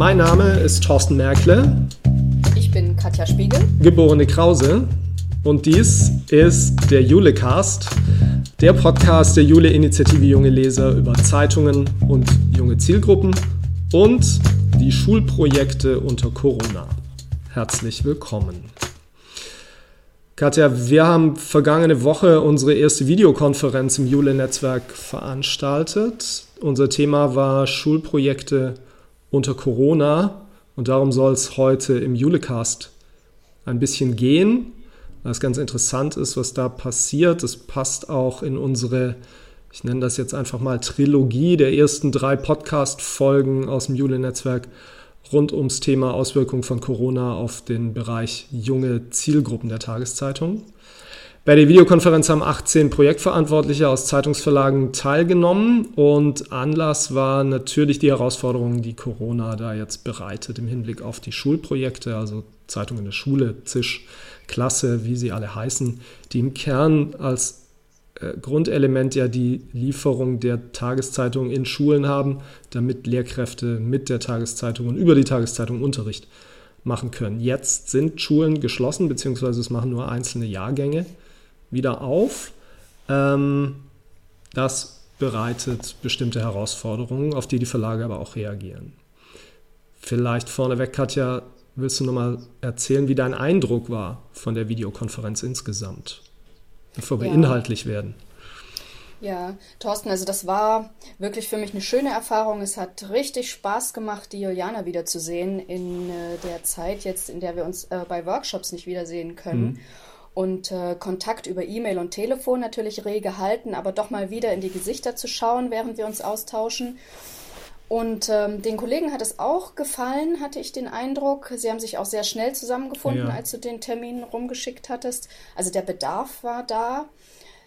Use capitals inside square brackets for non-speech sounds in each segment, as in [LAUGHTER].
Mein Name ist Thorsten Merkle. Ich bin Katja Spiegel. Geborene Krause. Und dies ist der Julecast, der Podcast der Jule-Initiative Junge Leser über Zeitungen und junge Zielgruppen und die Schulprojekte unter Corona. Herzlich willkommen. Katja, wir haben vergangene Woche unsere erste Videokonferenz im Jule-Netzwerk veranstaltet. Unser Thema war Schulprojekte unter Corona und darum soll es heute im Julecast ein bisschen gehen. Was ganz interessant ist, was da passiert. Das passt auch in unsere, ich nenne das jetzt einfach mal Trilogie der ersten drei Podcast-Folgen aus dem Jule-Netzwerk rund ums Thema Auswirkungen von Corona auf den Bereich junge Zielgruppen der Tageszeitung. Bei der Videokonferenz haben 18 Projektverantwortliche aus Zeitungsverlagen teilgenommen und Anlass war natürlich die Herausforderungen, die Corona da jetzt bereitet im Hinblick auf die Schulprojekte, also Zeitung in der Schule, Zisch, Klasse, wie sie alle heißen, die im Kern als äh, Grundelement ja die Lieferung der Tageszeitung in Schulen haben, damit Lehrkräfte mit der Tageszeitung und über die Tageszeitung Unterricht machen können. Jetzt sind Schulen geschlossen, beziehungsweise es machen nur einzelne Jahrgänge wieder auf. Ähm, das bereitet bestimmte Herausforderungen, auf die die Verlage aber auch reagieren. Vielleicht vorneweg, Katja, willst du nochmal erzählen, wie dein Eindruck war von der Videokonferenz insgesamt? bevor wir ja. inhaltlich werden. Ja, Thorsten, also das war wirklich für mich eine schöne Erfahrung. Es hat richtig Spaß gemacht, die Juliana wiederzusehen in äh, der Zeit jetzt, in der wir uns äh, bei Workshops nicht wiedersehen können. Mhm. Und äh, Kontakt über E-Mail und Telefon natürlich rege halten, aber doch mal wieder in die Gesichter zu schauen, während wir uns austauschen. Und ähm, den Kollegen hat es auch gefallen, hatte ich den Eindruck. Sie haben sich auch sehr schnell zusammengefunden, ja. als du den Termin rumgeschickt hattest. Also der Bedarf war da.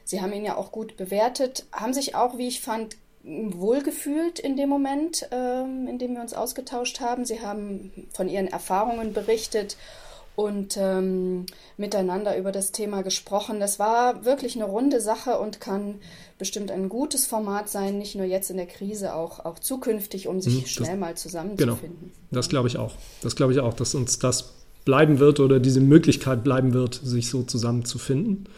Sie haben ihn ja auch gut bewertet, haben sich auch, wie ich fand, wohlgefühlt in dem Moment, ähm, in dem wir uns ausgetauscht haben. Sie haben von ihren Erfahrungen berichtet und ähm, miteinander über das Thema gesprochen. Das war wirklich eine runde Sache und kann bestimmt ein gutes Format sein, nicht nur jetzt in der Krise, auch, auch zukünftig, um sich hm, das, schnell mal zusammenzufinden. Genau, das glaube ich auch. Das glaube ich auch, dass uns das bleiben wird oder diese Möglichkeit bleiben wird, sich so zusammenzufinden.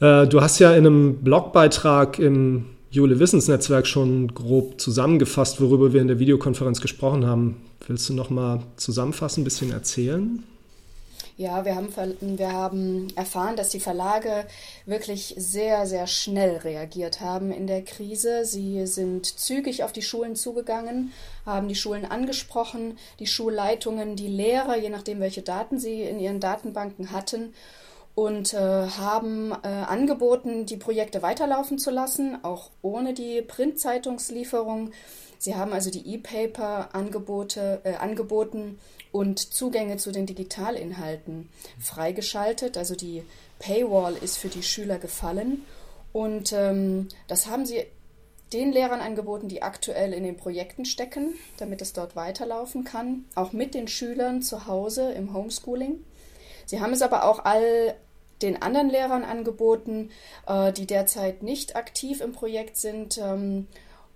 Ja. Äh, du hast ja in einem Blogbeitrag im Jule Wissensnetzwerk schon grob zusammengefasst, worüber wir in der Videokonferenz gesprochen haben. Willst du noch mal zusammenfassen, ein bisschen erzählen? Ja, wir haben, wir haben erfahren, dass die Verlage wirklich sehr, sehr schnell reagiert haben in der Krise. Sie sind zügig auf die Schulen zugegangen, haben die Schulen angesprochen, die Schulleitungen, die Lehrer, je nachdem, welche Daten sie in ihren Datenbanken hatten und äh, haben äh, angeboten, die Projekte weiterlaufen zu lassen, auch ohne die Printzeitungslieferung. Sie haben also die E-Paper-Angebote äh, angeboten und Zugänge zu den Digitalinhalten freigeschaltet. Also die Paywall ist für die Schüler gefallen. Und ähm, das haben sie den Lehrern angeboten, die aktuell in den Projekten stecken, damit es dort weiterlaufen kann, auch mit den Schülern zu Hause im Homeschooling. Sie haben es aber auch all den anderen Lehrern angeboten, äh, die derzeit nicht aktiv im Projekt sind, ähm,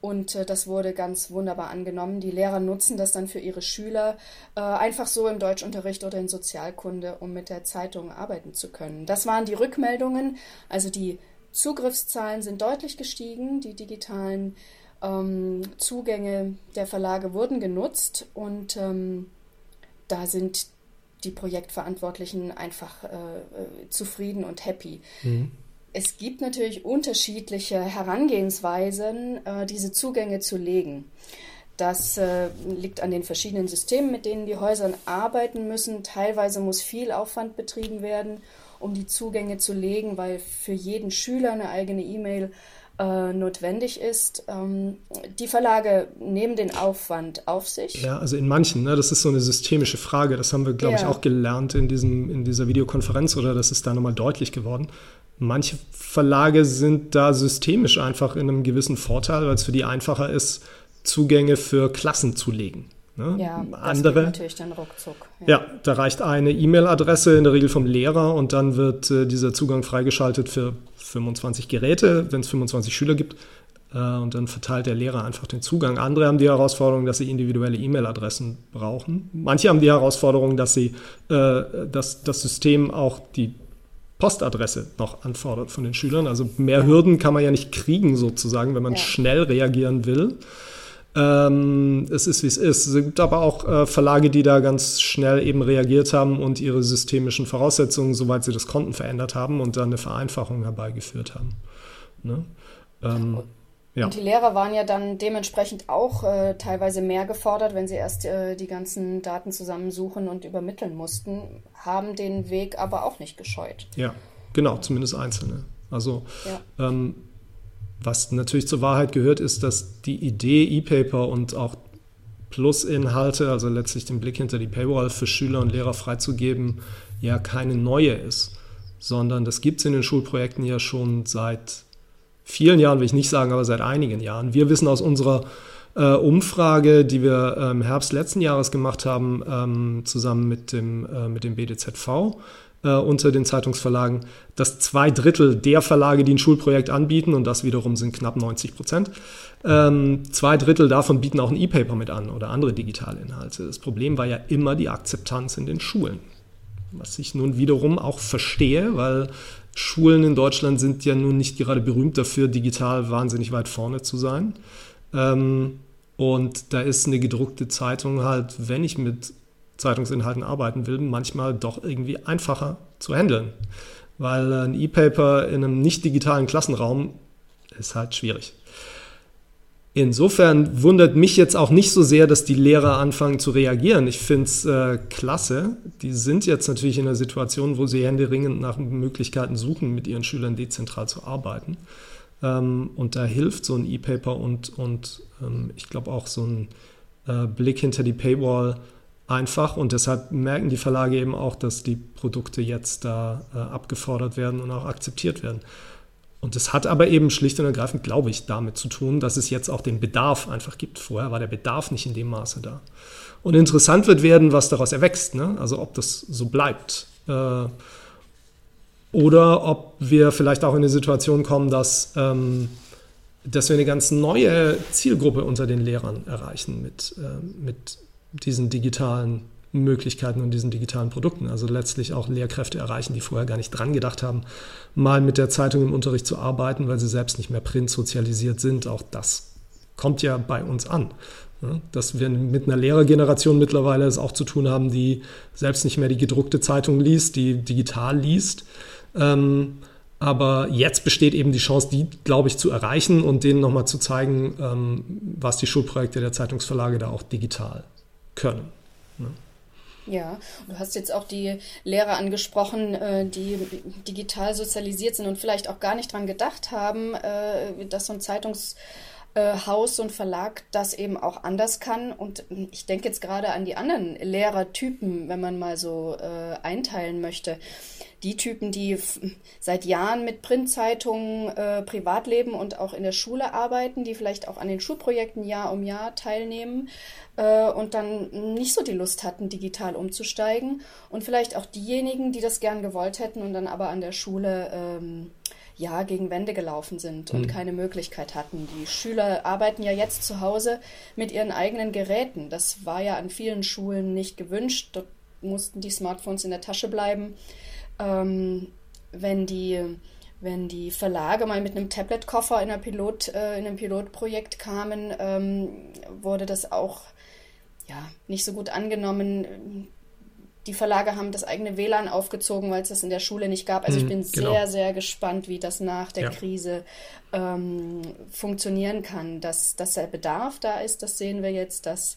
und äh, das wurde ganz wunderbar angenommen. Die Lehrer nutzen das dann für ihre Schüler äh, einfach so im Deutschunterricht oder in Sozialkunde, um mit der Zeitung arbeiten zu können. Das waren die Rückmeldungen. Also die Zugriffszahlen sind deutlich gestiegen. Die digitalen ähm, Zugänge der Verlage wurden genutzt und ähm, da sind die Projektverantwortlichen einfach äh, äh zufrieden und happy. Mhm es gibt natürlich unterschiedliche Herangehensweisen, äh, diese Zugänge zu legen. Das äh, liegt an den verschiedenen Systemen, mit denen die Häuser arbeiten müssen. Teilweise muss viel Aufwand betrieben werden, um die Zugänge zu legen, weil für jeden Schüler eine eigene E-Mail äh, notwendig ist. Ähm, die Verlage nehmen den Aufwand auf sich. Ja, also in manchen, ne, das ist so eine systemische Frage. Das haben wir, glaube ja. ich, auch gelernt in, diesem, in dieser Videokonferenz oder das ist da nochmal deutlich geworden. Manche Verlage sind da systemisch einfach in einem gewissen Vorteil, weil es für die einfacher ist, Zugänge für Klassen zu legen. Ne? Ja, das Andere, natürlich dann ruckzuck. Ja. ja, da reicht eine E-Mail-Adresse in der Regel vom Lehrer und dann wird äh, dieser Zugang freigeschaltet für 25 Geräte, wenn es 25 Schüler gibt. Äh, und dann verteilt der Lehrer einfach den Zugang. Andere haben die Herausforderung, dass sie individuelle E-Mail-Adressen brauchen. Manche haben die Herausforderung, dass sie äh, dass das System auch die Postadresse noch anfordert von den Schülern. Also mehr Hürden kann man ja nicht kriegen sozusagen, wenn man ja. schnell reagieren will. Ähm, es ist, wie es ist. Es gibt aber auch äh, Verlage, die da ganz schnell eben reagiert haben und ihre systemischen Voraussetzungen, soweit sie das konnten, verändert haben und dann eine Vereinfachung herbeigeführt haben. Ne? Ähm, ja. Und die Lehrer waren ja dann dementsprechend auch äh, teilweise mehr gefordert, wenn sie erst äh, die ganzen Daten zusammensuchen und übermitteln mussten, haben den Weg aber auch nicht gescheut. Ja, genau, zumindest Einzelne. Also ja. ähm, was natürlich zur Wahrheit gehört, ist, dass die Idee E-Paper und auch Plus-Inhalte, also letztlich den Blick hinter die Paywall für Schüler und Lehrer freizugeben, ja keine neue ist, sondern das gibt es in den Schulprojekten ja schon seit vielen Jahren, will ich nicht sagen, aber seit einigen Jahren. Wir wissen aus unserer äh, Umfrage, die wir äh, im Herbst letzten Jahres gemacht haben, ähm, zusammen mit dem, äh, mit dem BDZV, äh, unter den Zeitungsverlagen, dass zwei Drittel der Verlage, die ein Schulprojekt anbieten, und das wiederum sind knapp 90 Prozent, ähm, zwei Drittel davon bieten auch ein E-Paper mit an oder andere digitale Inhalte. Das Problem war ja immer die Akzeptanz in den Schulen. Was ich nun wiederum auch verstehe, weil Schulen in Deutschland sind ja nun nicht gerade berühmt dafür, digital wahnsinnig weit vorne zu sein. Ähm, und da ist eine gedruckte Zeitung halt, wenn ich mit Zeitungsinhalten arbeiten will, manchmal doch irgendwie einfacher zu handeln. Weil ein E-Paper in einem nicht digitalen Klassenraum ist halt schwierig. Insofern wundert mich jetzt auch nicht so sehr, dass die Lehrer anfangen zu reagieren. Ich finde es äh, klasse. Die sind jetzt natürlich in einer Situation, wo sie händeringend nach Möglichkeiten suchen, mit ihren Schülern dezentral zu arbeiten. Ähm, und da hilft so ein E-Paper und, und ähm, ich glaube auch so ein äh, Blick hinter die Paywall einfach und deshalb merken die Verlage eben auch, dass die Produkte jetzt da äh, abgefordert werden und auch akzeptiert werden. Und das hat aber eben schlicht und ergreifend, glaube ich, damit zu tun, dass es jetzt auch den Bedarf einfach gibt. Vorher war der Bedarf nicht in dem Maße da. Und interessant wird werden, was daraus erwächst, ne? also ob das so bleibt. Äh, oder ob wir vielleicht auch in eine Situation kommen, dass, ähm, dass wir eine ganz neue Zielgruppe unter den Lehrern erreichen mit, äh, mit diesen digitalen Möglichkeiten und diesen digitalen Produkten. Also letztlich auch Lehrkräfte erreichen, die vorher gar nicht dran gedacht haben, mal mit der Zeitung im Unterricht zu arbeiten, weil sie selbst nicht mehr print sozialisiert sind. Auch das kommt ja bei uns an. Dass wir mit einer Lehrergeneration mittlerweile es auch zu tun haben, die selbst nicht mehr die gedruckte Zeitung liest, die digital liest. Ähm, aber jetzt besteht eben die Chance, die, glaube ich, zu erreichen und denen nochmal zu zeigen, ähm, was die Schulprojekte der Zeitungsverlage da auch digital können. Ja, du hast jetzt auch die Lehrer angesprochen, äh, die digital sozialisiert sind und vielleicht auch gar nicht dran gedacht haben, äh, dass so ein Zeitungs Haus und Verlag das eben auch anders kann. Und ich denke jetzt gerade an die anderen Lehrertypen, wenn man mal so äh, einteilen möchte. Die Typen, die seit Jahren mit Printzeitungen äh, privat leben und auch in der Schule arbeiten, die vielleicht auch an den Schulprojekten Jahr um Jahr teilnehmen äh, und dann nicht so die Lust hatten, digital umzusteigen. Und vielleicht auch diejenigen, die das gern gewollt hätten und dann aber an der Schule ähm, ja, gegen Wände gelaufen sind und mhm. keine Möglichkeit hatten. Die Schüler arbeiten ja jetzt zu Hause mit ihren eigenen Geräten. Das war ja an vielen Schulen nicht gewünscht. Dort mussten die Smartphones in der Tasche bleiben. Ähm, wenn die wenn die Verlage mal mit einem Tablet-Koffer in, Pilot, äh, in einem Pilotprojekt kamen, ähm, wurde das auch ja, nicht so gut angenommen die Verlage haben das eigene WLAN aufgezogen, weil es das in der Schule nicht gab. Also ich mhm, bin genau. sehr, sehr gespannt, wie das nach der ja. Krise ähm, funktionieren kann. Dass, dass der Bedarf da ist, das sehen wir jetzt. Dass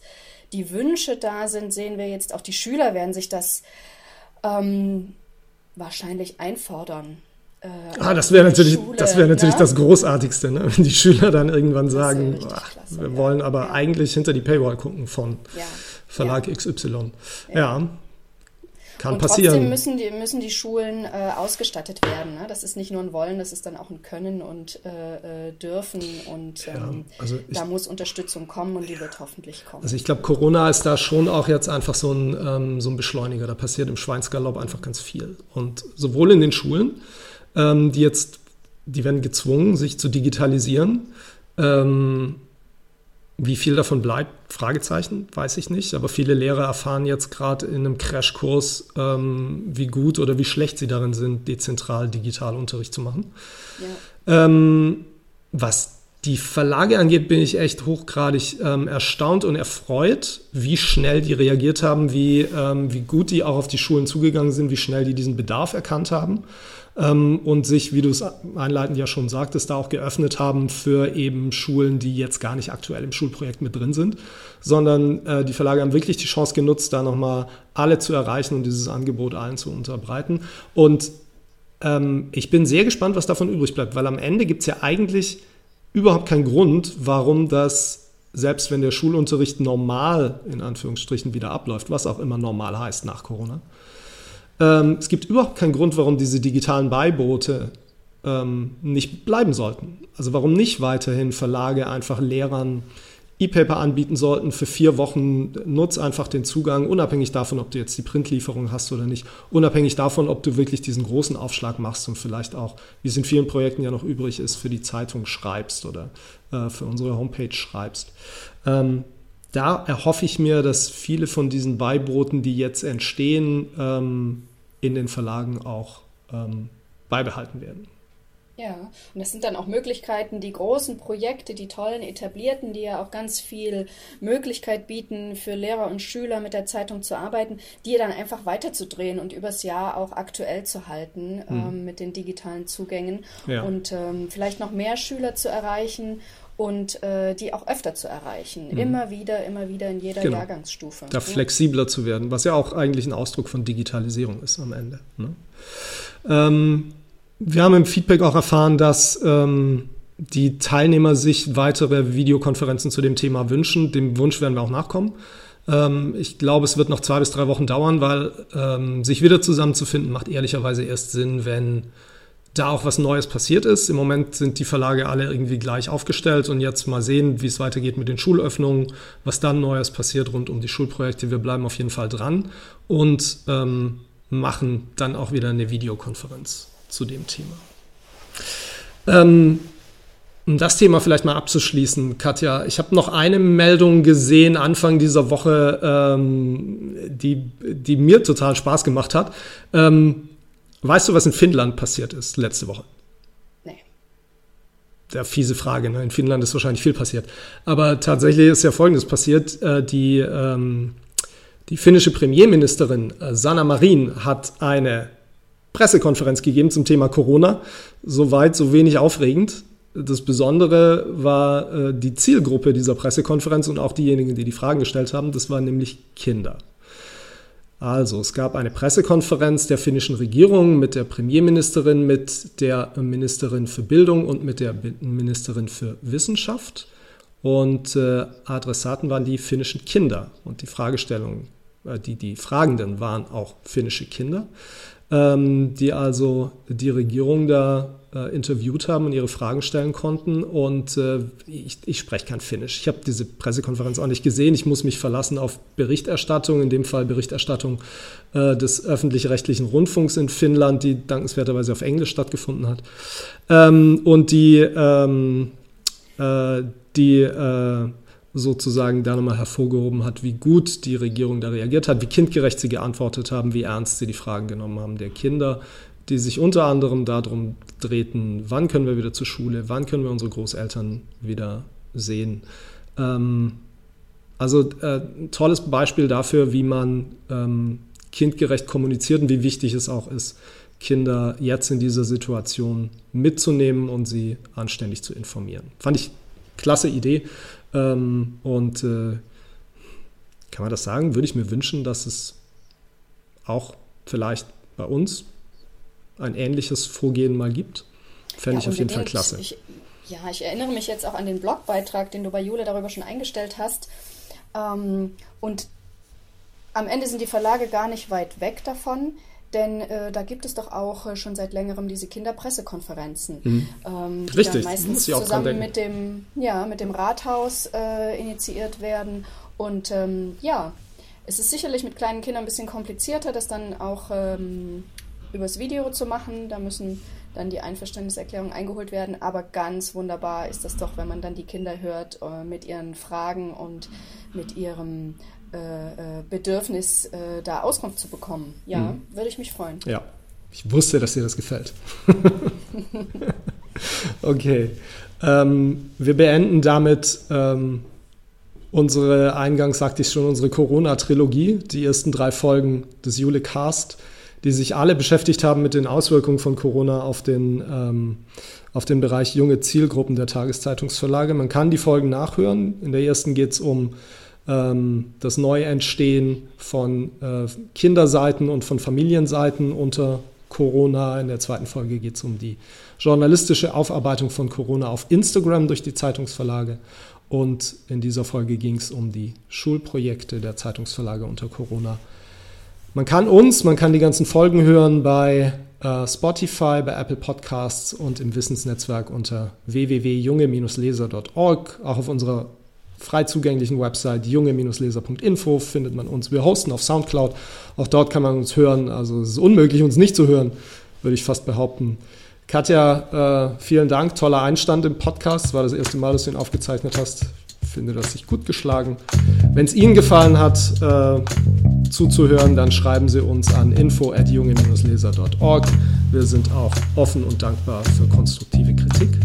die Wünsche da sind, sehen wir jetzt. Auch die Schüler werden sich das ähm, wahrscheinlich einfordern. Äh, ah, das wäre natürlich, Schule, das, wär natürlich ja? das Großartigste, ne? [LAUGHS] wenn die Schüler dann irgendwann sagen, ach, klasse, wir ja. wollen aber ja. eigentlich hinter die Paywall gucken von Verlag XY. ja. Kann und passieren. Trotzdem müssen die, müssen die Schulen äh, ausgestattet werden. Ne? Das ist nicht nur ein Wollen, das ist dann auch ein Können und äh, äh Dürfen. Und ähm, ja, also ich, da muss Unterstützung kommen und die wird hoffentlich kommen. Also ich glaube, Corona ist da schon auch jetzt einfach so ein, ähm, so ein Beschleuniger. Da passiert im Schweinsgalopp einfach ganz viel. Und sowohl in den Schulen, ähm, die jetzt, die werden gezwungen, sich zu digitalisieren. Ähm, wie viel davon bleibt, Fragezeichen, weiß ich nicht. Aber viele Lehrer erfahren jetzt gerade in einem Crashkurs, ähm, wie gut oder wie schlecht sie darin sind, dezentral Digitalunterricht zu machen. Ja. Ähm, was die Verlage angeht, bin ich echt hochgradig ähm, erstaunt und erfreut, wie schnell die reagiert haben, wie, ähm, wie gut die auch auf die Schulen zugegangen sind, wie schnell die diesen Bedarf erkannt haben ähm, und sich, wie du es einleitend ja schon sagtest, da auch geöffnet haben für eben Schulen, die jetzt gar nicht aktuell im Schulprojekt mit drin sind, sondern äh, die Verlage haben wirklich die Chance genutzt, da nochmal alle zu erreichen und dieses Angebot allen zu unterbreiten. Und ähm, ich bin sehr gespannt, was davon übrig bleibt, weil am Ende gibt es ja eigentlich überhaupt keinen Grund, warum das, selbst wenn der Schulunterricht normal in Anführungsstrichen wieder abläuft, was auch immer normal heißt nach Corona, ähm, es gibt überhaupt keinen Grund, warum diese digitalen Beiboote ähm, nicht bleiben sollten. Also warum nicht weiterhin Verlage einfach Lehrern E-Paper anbieten sollten für vier Wochen. Nutz einfach den Zugang, unabhängig davon, ob du jetzt die Printlieferung hast oder nicht, unabhängig davon, ob du wirklich diesen großen Aufschlag machst und vielleicht auch, wie es in vielen Projekten ja noch übrig ist, für die Zeitung schreibst oder äh, für unsere Homepage schreibst. Ähm, da erhoffe ich mir, dass viele von diesen Beibroten, die jetzt entstehen, ähm, in den Verlagen auch ähm, beibehalten werden. Ja, und das sind dann auch Möglichkeiten, die großen Projekte, die tollen etablierten, die ja auch ganz viel Möglichkeit bieten für Lehrer und Schüler mit der Zeitung zu arbeiten, die dann einfach weiterzudrehen und übers Jahr auch aktuell zu halten mhm. ähm, mit den digitalen Zugängen ja. und ähm, vielleicht noch mehr Schüler zu erreichen und äh, die auch öfter zu erreichen. Mhm. Immer wieder, immer wieder in jeder genau. Jahrgangsstufe. Da ja. flexibler zu werden, was ja auch eigentlich ein Ausdruck von Digitalisierung ist am Ende. Ne? Ähm, wir haben im Feedback auch erfahren, dass ähm, die Teilnehmer sich weitere Videokonferenzen zu dem Thema wünschen. Dem Wunsch werden wir auch nachkommen. Ähm, ich glaube, es wird noch zwei bis drei Wochen dauern, weil ähm, sich wieder zusammenzufinden macht ehrlicherweise erst Sinn, wenn da auch was Neues passiert ist. Im Moment sind die Verlage alle irgendwie gleich aufgestellt und jetzt mal sehen, wie es weitergeht mit den Schulöffnungen, was dann Neues passiert rund um die Schulprojekte. Wir bleiben auf jeden Fall dran und ähm, machen dann auch wieder eine Videokonferenz zu dem Thema. Ähm, um das Thema vielleicht mal abzuschließen, Katja, ich habe noch eine Meldung gesehen Anfang dieser Woche, ähm, die, die mir total Spaß gemacht hat. Ähm, weißt du, was in Finnland passiert ist letzte Woche? Nee. Der fiese Frage, ne? in Finnland ist wahrscheinlich viel passiert. Aber tatsächlich ist ja Folgendes passiert. Äh, die, ähm, die finnische Premierministerin äh, Sanna Marin hat eine Pressekonferenz gegeben zum Thema Corona. Soweit, so wenig aufregend. Das Besondere war äh, die Zielgruppe dieser Pressekonferenz und auch diejenigen, die die Fragen gestellt haben. Das waren nämlich Kinder. Also, es gab eine Pressekonferenz der finnischen Regierung mit der Premierministerin, mit der Ministerin für Bildung und mit der Ministerin für Wissenschaft. Und äh, Adressaten waren die finnischen Kinder. Und die Fragestellungen, äh, die, die Fragenden waren auch finnische Kinder ähm, die also die Regierung da äh, interviewt haben und ihre Fragen stellen konnten. Und äh, ich, ich spreche kein Finnisch. Ich habe diese Pressekonferenz auch nicht gesehen. Ich muss mich verlassen auf Berichterstattung, in dem Fall Berichterstattung äh, des öffentlich-rechtlichen Rundfunks in Finnland, die dankenswerterweise auf Englisch stattgefunden hat. Ähm, und die, ähm, äh, die äh, sozusagen da nochmal hervorgehoben hat, wie gut die Regierung da reagiert hat, wie kindgerecht sie geantwortet haben, wie ernst sie die Fragen genommen haben der Kinder, die sich unter anderem darum drehten, wann können wir wieder zur Schule, wann können wir unsere Großeltern wieder sehen. Ähm, also äh, ein tolles Beispiel dafür, wie man ähm, kindgerecht kommuniziert und wie wichtig es auch ist, Kinder jetzt in dieser Situation mitzunehmen und sie anständig zu informieren. Fand ich klasse Idee. Ähm, und äh, kann man das sagen? Würde ich mir wünschen, dass es auch vielleicht bei uns ein ähnliches Vorgehen mal gibt. Fände ja, ich auf jeden Fall klasse. Ich, ja, ich erinnere mich jetzt auch an den Blogbeitrag, den du bei Jule darüber schon eingestellt hast. Ähm, und am Ende sind die Verlage gar nicht weit weg davon. Denn äh, da gibt es doch auch äh, schon seit längerem diese Kinderpressekonferenzen, mhm. ähm, die Richtig, dann meistens zusammen mit dem, ja, mit dem Rathaus äh, initiiert werden. Und ähm, ja, es ist sicherlich mit kleinen Kindern ein bisschen komplizierter, das dann auch ähm, übers Video zu machen. Da müssen dann die Einverständniserklärungen eingeholt werden. Aber ganz wunderbar ist das doch, wenn man dann die Kinder hört äh, mit ihren Fragen und mit ihrem äh, äh Bedürfnis, äh, da Auskunft zu bekommen. Ja, mhm. würde ich mich freuen. Ja, ich wusste, dass dir das gefällt. [LAUGHS] okay. Ähm, wir beenden damit ähm, unsere, eingangs sagte ich schon, unsere Corona-Trilogie, die ersten drei Folgen des Jule Cast, die sich alle beschäftigt haben mit den Auswirkungen von Corona auf den, ähm, auf den Bereich junge Zielgruppen der Tageszeitungsverlage. Man kann die Folgen nachhören. In der ersten geht es um das Neuentstehen von äh, Kinderseiten und von Familienseiten unter Corona. In der zweiten Folge geht es um die journalistische Aufarbeitung von Corona auf Instagram durch die Zeitungsverlage. Und in dieser Folge ging es um die Schulprojekte der Zeitungsverlage unter Corona. Man kann uns, man kann die ganzen Folgen hören bei äh, Spotify, bei Apple Podcasts und im Wissensnetzwerk unter www.junge-leser.org. Auch auf unserer frei zugänglichen Website junge-leser.info findet man uns. Wir hosten auf Soundcloud. Auch dort kann man uns hören. Also es ist unmöglich, uns nicht zu hören, würde ich fast behaupten. Katja, äh, vielen Dank. Toller Einstand im Podcast. Das war das erste Mal, dass du ihn aufgezeichnet hast. Ich finde, du hast dich gut geschlagen. Wenn es Ihnen gefallen hat, äh, zuzuhören, dann schreiben Sie uns an info.junge-leser.org. Wir sind auch offen und dankbar für konstruktive Kritik.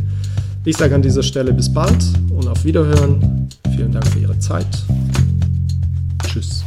Ich sage an dieser Stelle bis bald und auf Wiederhören. Vielen Dank für Ihre Zeit. Tschüss.